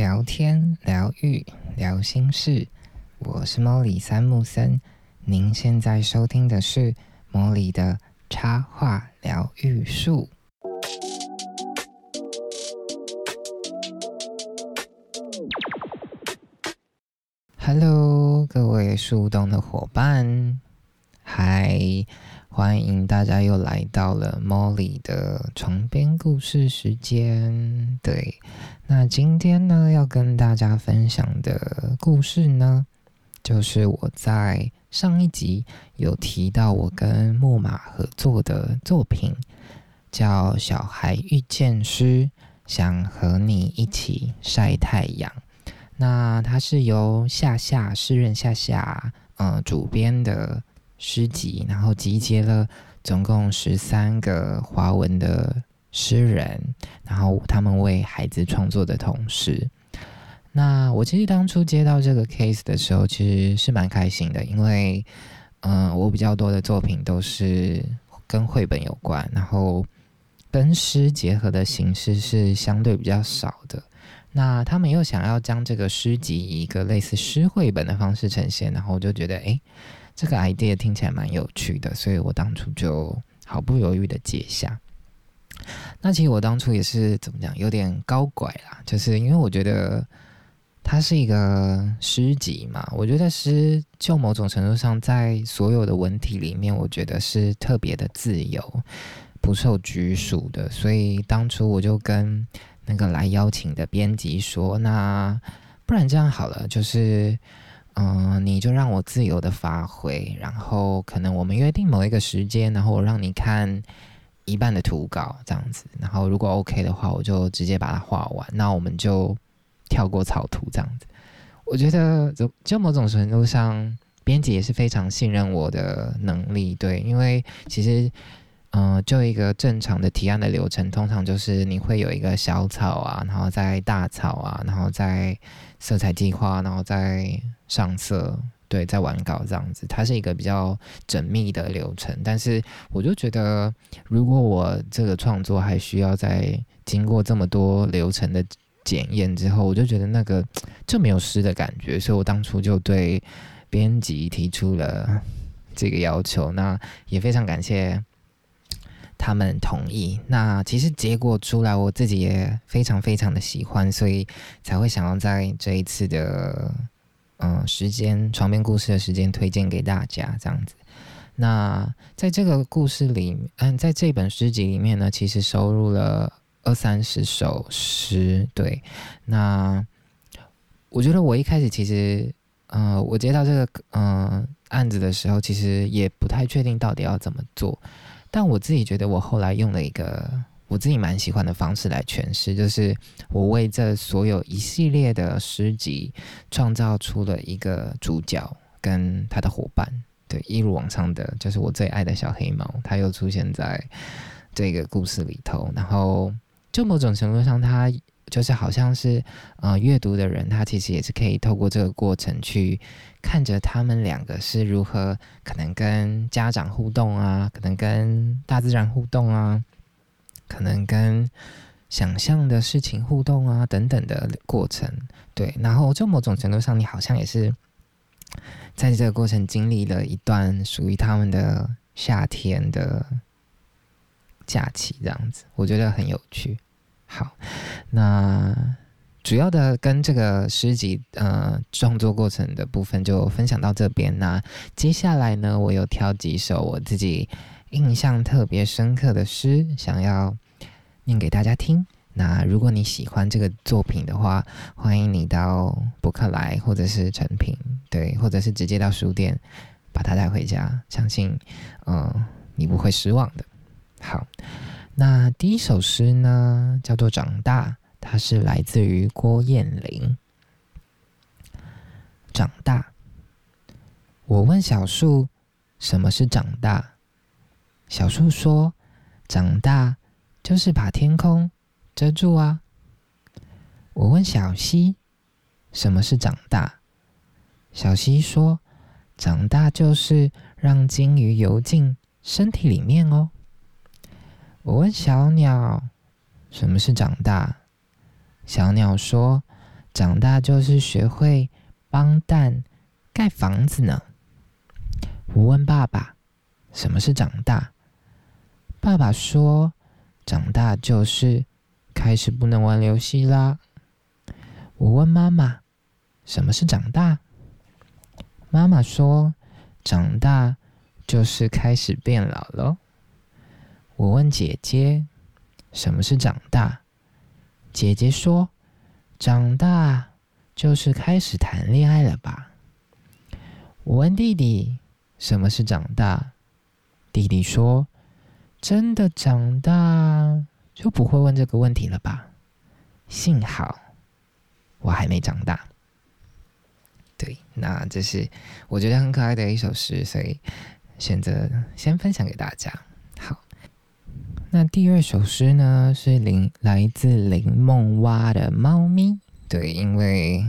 聊天、疗愈、聊心事，我是莫里三木森。您现在收听的是莫里的插画疗愈术。Hello，各位树洞的伙伴，嗨！欢迎大家又来到了 Molly 的床边故事时间。对，那今天呢要跟大家分享的故事呢，就是我在上一集有提到我跟木马合作的作品，叫《小孩遇见诗》，想和你一起晒太阳。那它是由夏夏诗人夏夏呃主编的。诗集，然后集结了总共十三个华文的诗人，然后他们为孩子创作的同时，那我其实当初接到这个 case 的时候，其实是蛮开心的，因为嗯，我比较多的作品都是跟绘本有关，然后跟诗结合的形式是相对比较少的。那他们又想要将这个诗集以一个类似诗绘本的方式呈现，然后我就觉得，哎。这个 idea 听起来蛮有趣的，所以我当初就毫不犹豫的接下。那其实我当初也是怎么讲，有点高拐啦，就是因为我觉得它是一个诗集嘛，我觉得诗就某种程度上在所有的文体里面，我觉得是特别的自由，不受拘束的。所以当初我就跟那个来邀请的编辑说，那不然这样好了，就是。嗯，你就让我自由的发挥，然后可能我们约定某一个时间，然后我让你看一半的图稿这样子，然后如果 OK 的话，我就直接把它画完，那我们就跳过草图这样子。我觉得就就某种程度上，编辑也是非常信任我的能力，对，因为其实嗯，就一个正常的提案的流程，通常就是你会有一个小草啊，然后再大草啊，然后再色彩计划，然后再。上色，对，在完稿这样子，它是一个比较缜密的流程。但是，我就觉得，如果我这个创作还需要再经过这么多流程的检验之后，我就觉得那个就没有诗的感觉。所以我当初就对编辑提出了这个要求。那也非常感谢他们同意。那其实结果出来，我自己也非常非常的喜欢，所以才会想要在这一次的。嗯，时间床边故事的时间推荐给大家，这样子。那在这个故事里，嗯，在这本诗集里面呢，其实收录了二三十首诗。对，那我觉得我一开始其实，呃，我接到这个嗯案子的时候，其实也不太确定到底要怎么做，但我自己觉得我后来用了一个。我自己蛮喜欢的方式来诠释，就是我为这所有一系列的诗集创造出了一个主角跟他的伙伴，对，一如往常的，就是我最爱的小黑猫，它又出现在这个故事里头。然后，就某种程度上，它就是好像是，呃，阅读的人，他其实也是可以透过这个过程去看着他们两个是如何可能跟家长互动啊，可能跟大自然互动啊。可能跟想象的事情互动啊，等等的过程，对，然后就某种程度上，你好像也是在这个过程经历了一段属于他们的夏天的假期，这样子，我觉得很有趣。好，那主要的跟这个诗集呃创作过程的部分就分享到这边。那接下来呢，我有挑几首我自己。印象特别深刻的诗，想要念给大家听。那如果你喜欢这个作品的话，欢迎你到博客来或者是成品，对，或者是直接到书店把它带回家。相信，嗯，你不会失望的。好，那第一首诗呢，叫做《长大》，它是来自于郭燕玲。长大，我问小树，什么是长大？小树说：“长大就是把天空遮住啊。”我问小溪：“什么是长大？”小溪说：“长大就是让金鱼游进身体里面哦。”我问小鸟：“什么是长大？”小鸟说：“长大就是学会帮蛋盖房子呢？我问爸爸：“什么是长大？”爸爸说：“长大就是开始不能玩游戏啦。”我问妈妈：“什么是长大？”妈妈说：“长大就是开始变老了。”我问姐姐：“什么是长大？”姐姐说：“长大就是开始谈恋爱了吧？”我问弟弟：“什么是长大？”弟弟说：“真的长大就不会问这个问题了吧？”幸好我还没长大。对，那这是我觉得很可爱的一首诗，所以选择先分享给大家。那第二首诗呢，是林来自林梦蛙的《猫咪》。对，因为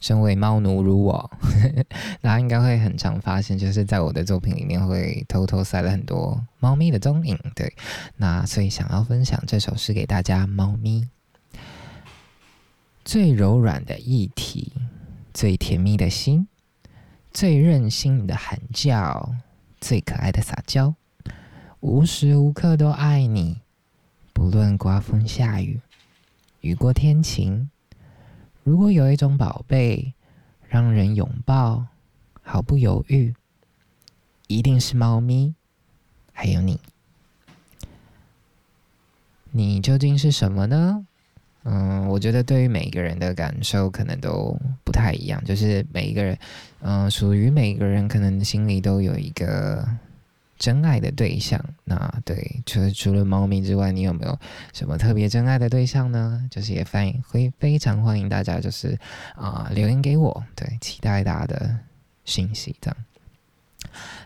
身为猫奴如我，大家应该会很常发现，就是在我的作品里面会偷偷塞了很多猫咪的踪影。对，那所以想要分享这首诗给大家，《猫咪》最柔软的议题，最甜蜜的心，最任性的喊叫，最可爱的撒娇。无时无刻都爱你，不论刮风下雨，雨过天晴。如果有一种宝贝让人拥抱，毫不犹豫，一定是猫咪，还有你。你究竟是什么呢？嗯，我觉得对于每一个人的感受可能都不太一样，就是每一个人，嗯，属于每一个人可能心里都有一个。真爱的对象，那对，除了除了猫咪之外，你有没有什么特别真爱的对象呢？就是也欢迎，会非常欢迎大家，就是啊留言给我，对，期待大家的信息。这样，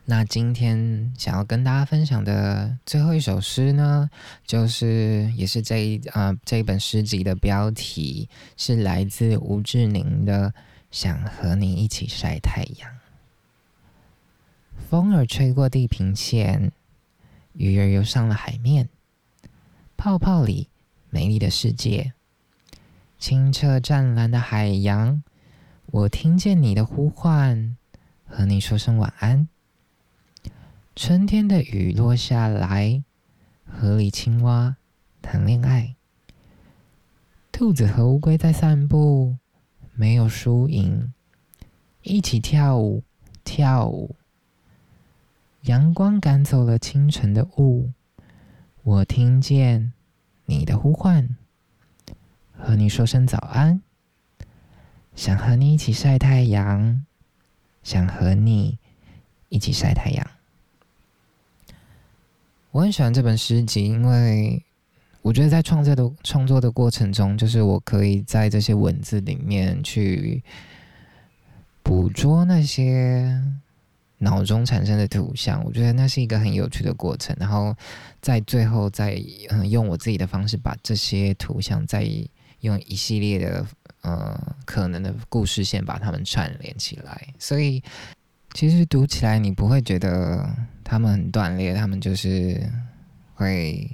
那今天想要跟大家分享的最后一首诗呢，就是也是这一啊这一本诗集的标题，是来自吴志宁的《想和你一起晒太阳》。风儿吹过地平线，鱼儿游上了海面。泡泡里，美丽的世界，清澈湛蓝的海洋。我听见你的呼唤，和你说声晚安。春天的雨落下来，河里青蛙谈恋爱。兔子和乌龟在散步，没有输赢，一起跳舞，跳舞。阳光赶走了清晨的雾，我听见你的呼唤，和你说声早安。想和你一起晒太阳，想和你一起晒太阳。我很喜欢这本诗集，因为我觉得在创作的创作的过程中，就是我可以在这些文字里面去捕捉那些。脑中产生的图像，我觉得那是一个很有趣的过程。然后在最后，再嗯用我自己的方式把这些图像，再用一系列的呃可能的故事线把它们串联起来。所以其实读起来你不会觉得他们很断裂，他们就是会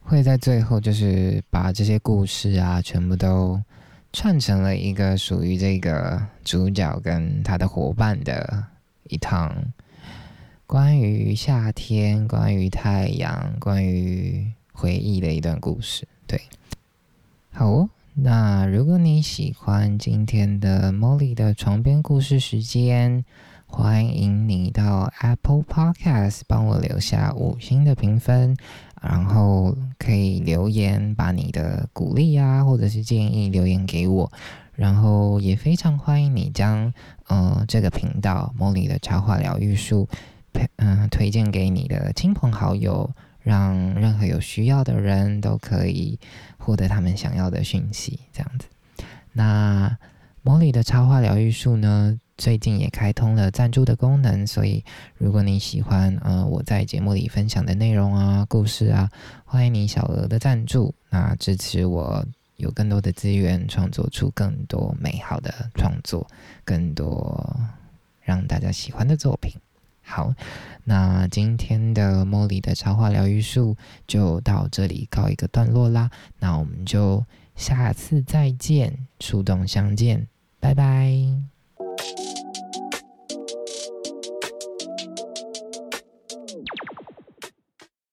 会在最后就是把这些故事啊全部都串成了一个属于这个主角跟他的伙伴的。一趟关于夏天、关于太阳、关于回忆的一段故事。对，好哦。那如果你喜欢今天的 Molly 的床边故事时间，欢迎你到 Apple Podcast 帮我留下五星的评分，然后可以留言把你的鼓励啊，或者是建议留言给我。然后也非常欢迎你将呃这个频道《茉莉的插画疗愈术》推嗯推荐给你的亲朋好友，让任何有需要的人都可以获得他们想要的讯息。这样子，那《茉莉的插画疗愈术》呢，最近也开通了赞助的功能，所以如果你喜欢呃我在节目里分享的内容啊、故事啊，欢迎你小额的赞助，那支持我。有更多的资源，创作出更多美好的创作，更多让大家喜欢的作品。好，那今天的茉莉的超话疗愈术就到这里告一个段落啦。那我们就下次再见，树洞相见，拜拜。